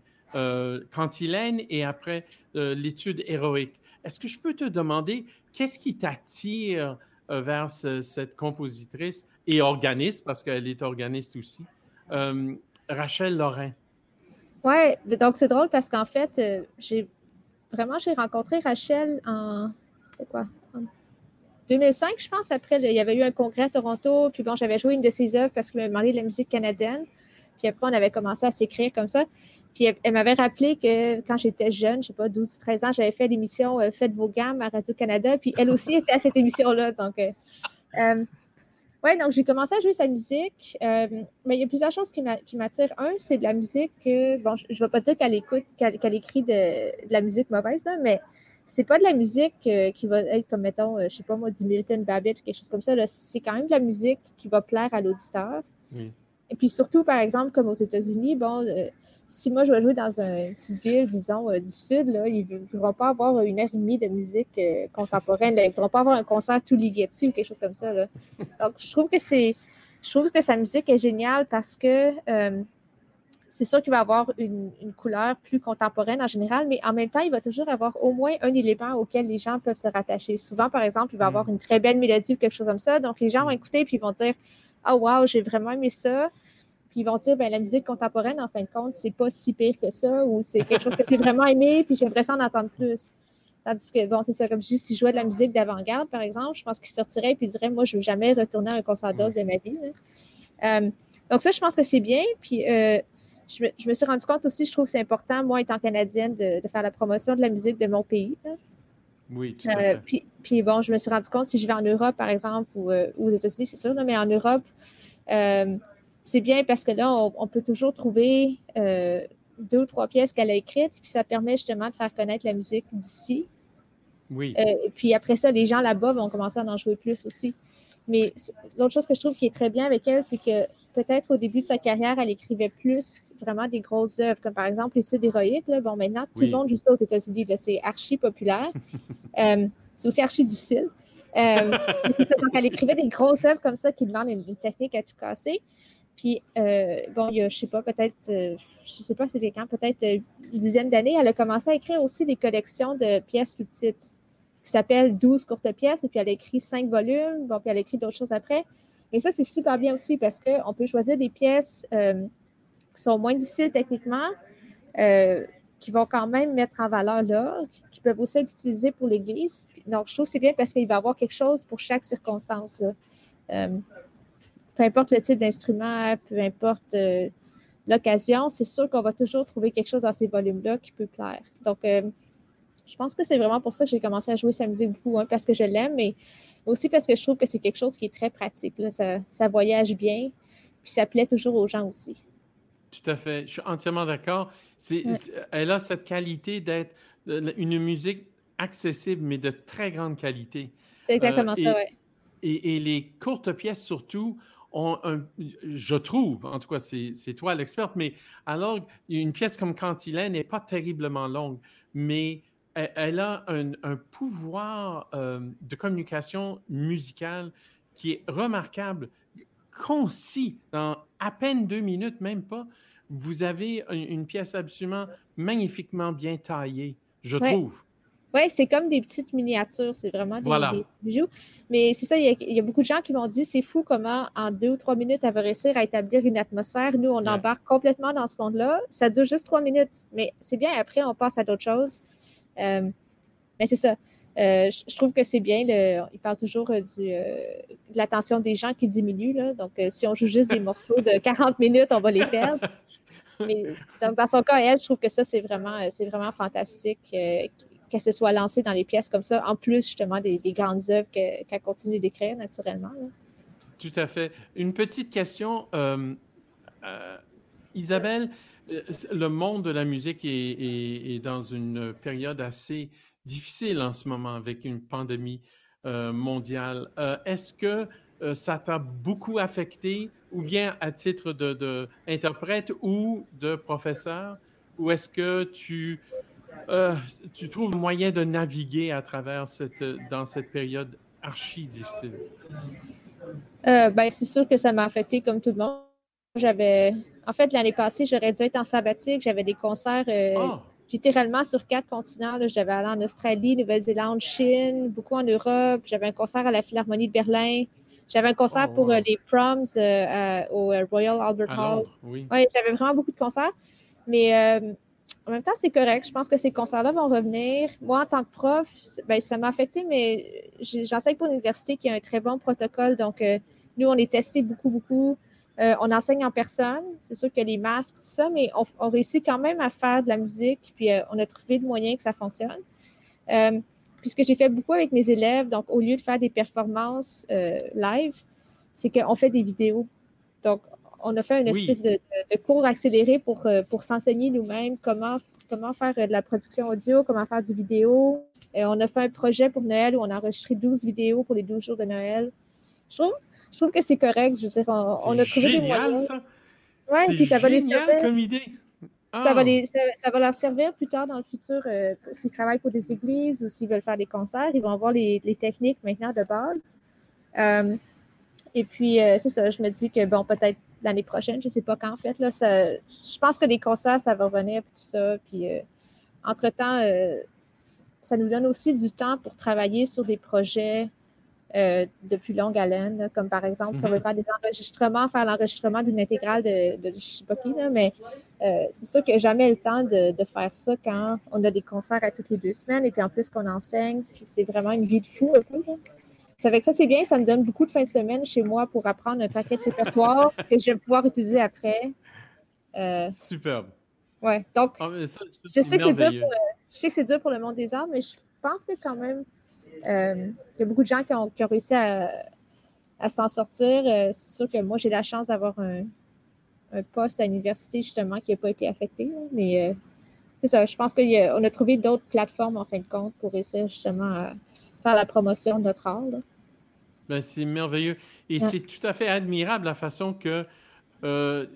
Cantilène et après l'étude héroïque. Est-ce que je peux te demander qu'est-ce qui t'attire euh, vers cette compositrice et organiste, parce qu'elle est organiste aussi, euh, Rachel Lorrain? Oui, donc c'est drôle parce qu'en fait, euh, j'ai vraiment j'ai rencontré Rachel en c'était quoi? En 2005, je pense, après, il y avait eu un congrès à Toronto, puis bon, j'avais joué une de ses œuvres parce qu'il m'avait demandé de la musique canadienne. Puis après, on avait commencé à s'écrire comme ça. Puis elle, m'avait rappelé que quand j'étais jeune, je sais pas, 12 ou 13 ans, j'avais fait l'émission euh, Faites vos gammes à Radio-Canada. Puis elle aussi était à cette émission-là. Donc, euh, euh ouais, donc j'ai commencé à jouer sa musique. Euh, mais il y a plusieurs choses qui m'attirent. Un, c'est de la musique que, bon, je ne vais pas dire qu'elle écoute, qu'elle écrit de, la musique mauvaise, là, mais c'est pas de la musique qui va être comme, mettons, je sais pas moi, du Milton Babbitt ou quelque chose comme ça. C'est quand même de la musique qui va plaire à l'auditeur. Et puis surtout, par exemple, comme aux États-Unis, bon, euh, si moi je vais jouer dans une petite ville, disons, euh, du Sud, là, ils ne voudront pas avoir une heure et demie de musique euh, contemporaine. Ils ne voudront pas avoir un concert tout Ligeti ou quelque chose comme ça. Là. Donc, je trouve que c'est. Je trouve que sa musique est géniale parce que c'est sûr qu'il va avoir une, une, couleur plus contemporaine en général, mais en même temps, il va toujours avoir au moins un élément auquel les gens peuvent se rattacher. Souvent, par exemple, il va avoir mm. une très belle mélodie ou quelque chose comme ça. Donc, les gens vont écouter puis ils vont dire oh, wow, j'ai vraiment aimé ça. Puis ils vont dire, ben, la musique contemporaine, en fin de compte, c'est pas si pire que ça, ou c'est quelque chose que j'ai vraiment aimé, puis j'aimerais ça en entendre plus. Tandis que, bon, c'est ça, comme je dis, si je jouais de la musique d'avant-garde, par exemple, je pense qu'il sortirait et dirait, moi, je veux jamais retourner à un concert d'os de ma vie. Euh, donc, ça, je pense que c'est bien. Puis, euh, je, me, suis rendu compte aussi, je trouve que c'est important, moi, étant canadienne, de, faire la promotion de la musique de mon pays. Oui, tout à euh, fait. puis, bon, je me suis rendu compte, si je vais en Europe, par exemple, ou, aux États-Unis, c'est sûr, mais en Europe, c'est bien parce que là, on, peut toujours trouver euh, deux ou trois pièces qu'elle a écrites, puis ça permet justement de faire connaître la musique d'ici. Oui. Euh, et puis après ça, les gens là-bas vont commencer à en jouer plus aussi. Mais l'autre chose que je trouve qui est très bien avec elle, c'est que peut-être au début de sa carrière, elle écrivait plus vraiment des grosses œuvres, comme par exemple l'étude héroïque. Bon, maintenant, tout le monde joue ça aux États-Unis. C'est archi populaire. Euh, c'est aussi archi difficile. donc, elle écrivait des grosses œuvres comme ça qui demandent une, une technique à tout casser. Puis, euh, bon, il y a, je sais pas, peut-être, euh, je sais pas c'était quand, peut-être euh, une dizaine d'années, elle a commencé à écrire aussi des collections de pièces plus petites qui s'appellent 12 courtes pièces, et puis elle a écrit cinq volumes, bon, puis elle a écrit d'autres choses après. Et ça, c'est super bien aussi parce qu'on peut choisir des pièces qui sont moins difficiles techniquement, qui vont quand même mettre en valeur l'art, qui peuvent aussi être utilisées pour l'Église. Donc, je trouve que c'est bien parce qu'il va y avoir quelque chose pour chaque circonstance peu importe le type d'instrument, peu importe euh, l'occasion, c'est sûr qu'on va toujours trouver quelque chose dans ces volumes-là qui peut plaire. Donc, euh, je pense que c'est vraiment pour ça que j'ai commencé à jouer sa beaucoup, hein, parce que je l'aime, mais aussi parce que je trouve que c'est quelque chose qui est très pratique. Ça, voyage bien, puis ça plaît toujours aux gens aussi. Tout à fait. Je suis entièrement d'accord. Elle a cette qualité d'être euh, une musique accessible, mais de très grande qualité. C'est exactement ça, oui. Et, et, les courtes pièces, surtout, je trouve, en tout cas, c'est toi l'experte, mais alors, une pièce comme Cantilène n'est pas terriblement longue, mais elle, a un, pouvoir euh, de communication musicale qui est remarquable, concis, dans à peine deux minutes, même pas. Vous avez une, pièce absolument magnifiquement bien taillée, je trouve. Oui, c'est comme des petites miniatures, c'est vraiment des, petits bijoux. Mais c'est ça, il y, a, beaucoup de gens qui m'ont dit c'est fou comment en deux ou trois minutes, elle va réussir à établir une atmosphère. Nous, on embarque complètement dans ce monde-là. Ça dure juste trois minutes, mais c'est bien. Après, on passe à d'autres choses. Euh, mais c'est ça. Euh, je, trouve que c'est bien. il parle toujours euh, de l'attention des gens qui diminue. Là. Donc, si on joue juste des morceaux de 40 minutes, on va les perdre. Mais, dans son cas, elle, je trouve que ça, c'est vraiment, c'est vraiment fantastique qu'elle se soit lancée dans les pièces comme ça, en plus justement des, grandes œuvres qu'elle continue d'écrire naturellement. Tout à fait. Une petite question, Isabelle, le monde de la musique est, dans une période assez difficile en ce moment avec une pandémie mondiale. Est-ce que ça t'a beaucoup affecté, ou bien à titre d'interprète ou de professeur, ou est-ce que tu, tu trouves moyen de naviguer à travers cette, période archi difficile? Euh, ben, c'est sûr que ça m'a affecté comme tout le monde. J'avais, en fait, l'année passée, j'aurais dû être en sabbatique. J'avais des concerts euh, ah! littéralement sur quatre continents. J'avais allé en Australie, Nouvelle-Zélande, Chine, beaucoup en Europe. J'avais un concert à la Philharmonie de Berlin. J'avais un concert pour euh, les proms au Royal Albert Hall. oui. j'avais vraiment beaucoup de concerts. Mais en même temps, c'est correct. Je pense que ces concerts-là vont revenir. Moi, en tant que prof, ben, ça m'a affecté, mais j'enseigne pour l'université qui a un très bon protocole. Donc, euh, nous, on est testé beaucoup, beaucoup. Euh, on enseigne en personne. C'est sûr que les masques, tout ça, mais on, réussit quand même à faire de la musique. Puis, euh, on a trouvé le moyen que ça fonctionne. puis, ce que j'ai fait beaucoup avec mes élèves, donc, au lieu de faire des performances live, c'est qu'on fait des vidéos. Donc, on a fait une espèce de, cours accéléré pour, euh, pour s'enseigner nous-mêmes comment, comment faire euh, de la production audio, comment faire du vidéo. Et on a fait un projet pour Noël où on a enregistré 12 vidéos pour les 12 jours de Noël. Je trouve, que c'est correct. Je veux dire, on, a trouvé des moyens. Ça. Ouais, puis ça va les servir. comme idée. Ça, va ah! ça, va leur servir plus tard dans le futur euh, s'ils travaillent pour des églises ou s'ils veulent faire des concerts. Ils vont avoir les, techniques maintenant de base. et puis, c'est ça, je me dis que, bon, peut-être l'année prochaine. Je ne sais pas quand, en fait. Là, je pense que les concerts, ça va revenir, tout ça. Puis, euh, entre-temps, euh, ça nous donne aussi du temps pour travailler sur des projets euh, de plus longue haleine, comme par exemple, si on veut mhm. faire des enregistrements, faire l'enregistrement d'une intégrale de, de, je sais pas qui, mais c'est sûr que jamais le temps de, de, faire ça quand on a des concerts à toutes les deux semaines et puis en plus qu'on enseigne, c'est vraiment une vie de fou un peu. Ça fait que ça, c'est bien. Ça me donne beaucoup de fins de semaine chez moi pour apprendre un paquet de répertoire que je vais pouvoir utiliser après. Euh, Superbe. Ouais. Donc, ah, je, sais que c'est dur pour, je sais que c'est dur pour le monde des arts, mais je pense que quand même, euh, il y a beaucoup de gens qui ont, réussi à, s'en sortir. Euh, c'est sûr que moi, j'ai la chance d'avoir un, poste à l'université, justement, qui n'a pas été affecté. mais c'est ça. Je pense qu'on a, trouvé d'autres plateformes, en fin de compte, pour réussir justement à faire la promotion de notre art. Ben, c'est merveilleux. Et c'est tout à fait admirable la façon que euh,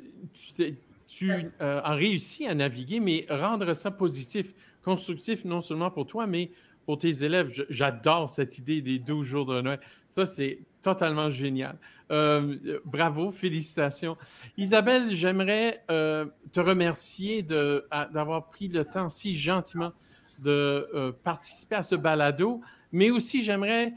tu, euh, as réussi à naviguer, mais rendre ça positif, constructif, non seulement pour toi, mais pour tes élèves. J'adore cette idée des 12 jours de Noël. Ça, c'est totalement génial. Euh, bravo, félicitations. Isabelle, j'aimerais te remercier d'avoir pris le temps si gentiment de participer à ce balado. Mais aussi, j'aimerais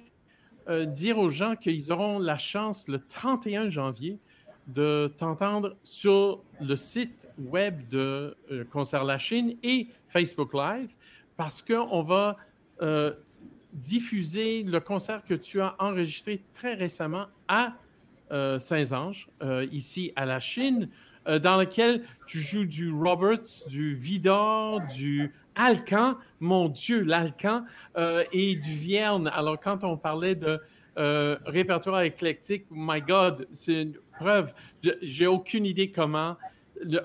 euh, dire aux gens qu'ils auront la chance le 31 janvier de t'entendre sur le site web de euh, Concert La Chine et Facebook Live parce qu'on va euh, diffuser le concert que tu as enregistré très récemment à Saint-Ange, ici à la Chine, dans lequel tu joues du Roberts, du Vidor, du Alcan, mon Dieu, l'Alcan euh, et du Vierne. Alors, quand on parlait de euh, répertoire éclectique, my God, c'est une preuve. J'ai aucune idée comment.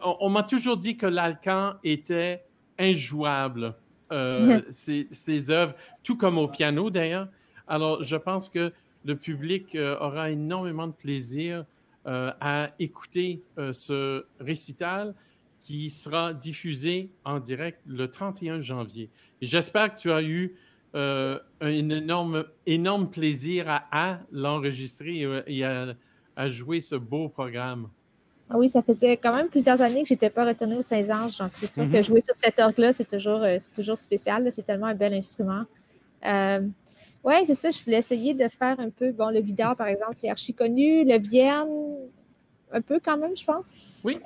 on, m'a toujours dit que l'Alcan était injouable, euh, ses, œuvres, tout comme au piano d'ailleurs. Alors, je pense que le public aura énormément de plaisir à écouter ce récital qui sera diffusé en direct le 31 janvier. J'espère que tu as eu euh, un énorme, énorme plaisir à, l'enregistrer et, à, jouer ce beau programme. Ah oui, ça faisait quand même plusieurs années que je n'étais pas retournée au Saint-Ange. Donc, c'est sûr que mhm. jouer sur cet orgue-là, c'est toujours, euh, toujours spécial. C'est tellement un bel instrument. Euh, oui, c'est ça. Je voulais essayer de faire un peu. Bon, le Vidar, par exemple, c'est archi connu. Le Vienne, un peu quand même, je pense. Oui.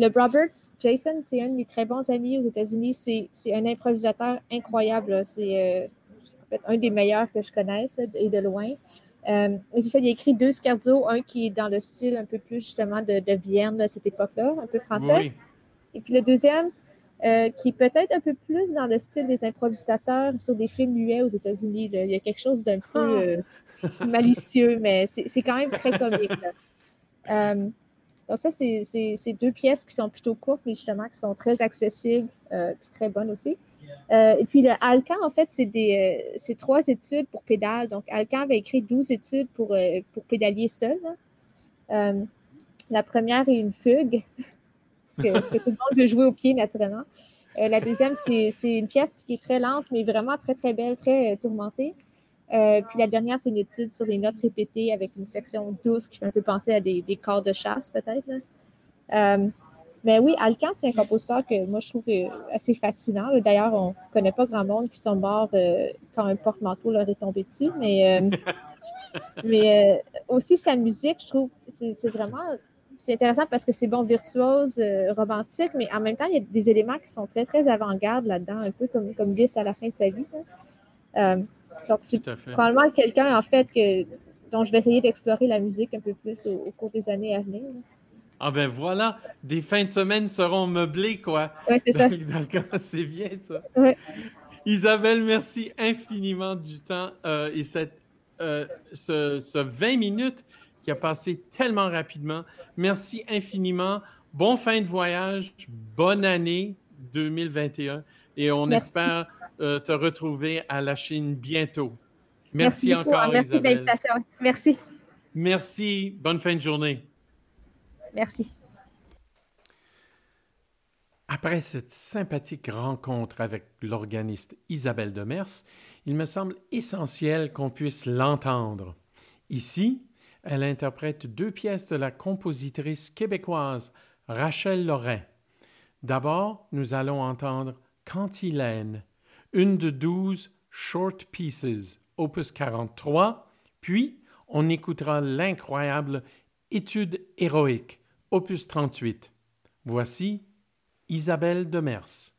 Le Roberts, Jason, c'est un de mes très bons amis aux États-Unis. C'est un improvisateur incroyable. C'est euh, un des meilleurs que je connaisse et de loin. Euh, c'est ça, il a écrit deux scherzo, un qui est dans le style un peu plus justement de, de Vienne à cette époque-là, un peu français. Et puis le deuxième, euh, qui est peut-être un peu plus dans le style des improvisateurs sur des films muets aux États-Unis. Il y a quelque chose d'un peu ah! malicieux, mais c'est quand même très comique. Donc ça, c'est deux pièces qui sont plutôt courtes, mais justement qui sont très accessibles euh, puis très bonnes aussi. Euh, et puis le Alcan, en fait, c'est trois études pour pédale. Donc Alcan avait écrit 12 études pour, pour pédalier seul. la première est une fugue, ce que, ce que, tout le monde veut jouer au pied naturellement. la deuxième, c'est une pièce qui est très lente, mais vraiment très, très belle, très tourmentée. Euh, puis la dernière, c'est une étude sur les notes répétées avec une section douce qui fait un peu penser à des, des corps de chasse, peut-être. Euh, mais oui, Alcan, c'est un compositeur que moi, je trouve euh, assez fascinant. D'ailleurs, on ne connaît pas grand monde qui sont morts quand un porte-manteau leur est tombé dessus. Mais, mais aussi, sa musique, je trouve, c'est vraiment c'est intéressant parce que c'est bon, virtuose, romantique, mais en même temps, il y a des éléments qui sont très, très avant-garde là-dedans, un peu comme, comme à la fin de sa vie. Donc, c'est probablement quelqu'un, en fait, que, dont je vais essayer d'explorer la musique un peu plus au, cours des années à venir. Ah ben voilà, des fins de semaine seront meublées, quoi. Oui, c'est ça. c'est bien ça. Ouais. Isabelle, merci infiniment du temps euh, et cette, euh, ce, ce 20 minutes qui a passé tellement rapidement. Merci infiniment. Bon fin de voyage, bonne année 2021 et on espère te retrouver à la Chine bientôt. Merci, encore. Merci de l'invitation. Merci. Merci. Bonne fin de journée. Merci. Après cette sympathique rencontre avec l'organiste Isabelle Demers, il me semble essentiel qu'on puisse l'entendre. Ici, elle interprète deux pièces de la compositrice québécoise Rachel Lorrain. D'abord, nous allons entendre Cantilène, une de douze short pieces, opus 43, puis on écoutera l'incroyable Étude héroïque, opus 38. Voici Isabelle Demers.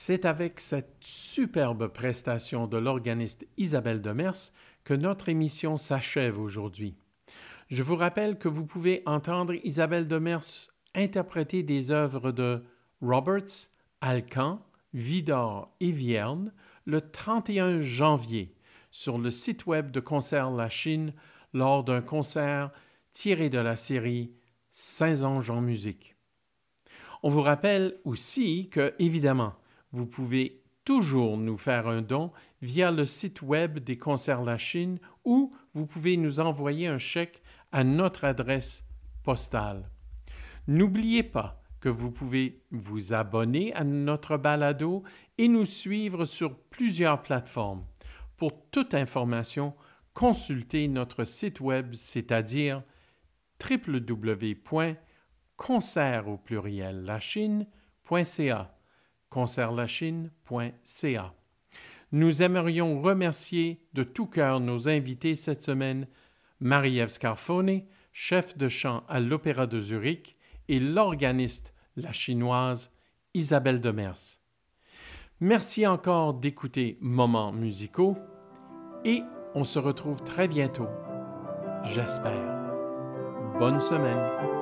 C'est avec cette superbe prestation de l'organiste Isabelle Demers que notre émission s'achève aujourd'hui. Je vous rappelle que vous pouvez entendre Isabelle Demers interpréter des œuvres de Roberts, Alcan, Vidor et Vierne le 31 janvier sur le site web de Concert La Chine lors d'un concert tiré de la série Saint Anges en musique. On vous rappelle aussi que, évidemment, vous pouvez toujours nous faire un don via le site web des Concerts La Chine ou vous pouvez nous envoyer un chèque à notre adresse postale. N'oubliez pas que vous pouvez vous abonner à notre balado et nous suivre sur plusieurs plateformes. Pour toute information, consultez notre site web, c'est-à-dire www.concert au pluriel lachine.ca concertlachine.ca. Nous aimerions remercier de tout cœur nos invités cette semaine, Marie-Ève Scarfone, chef de chant à l'Opéra de Zurich, et l'organiste, la chinoise Isabelle Demers. Merci encore d'écouter Moments musicaux et on se retrouve très bientôt, j'espère. Bonne semaine.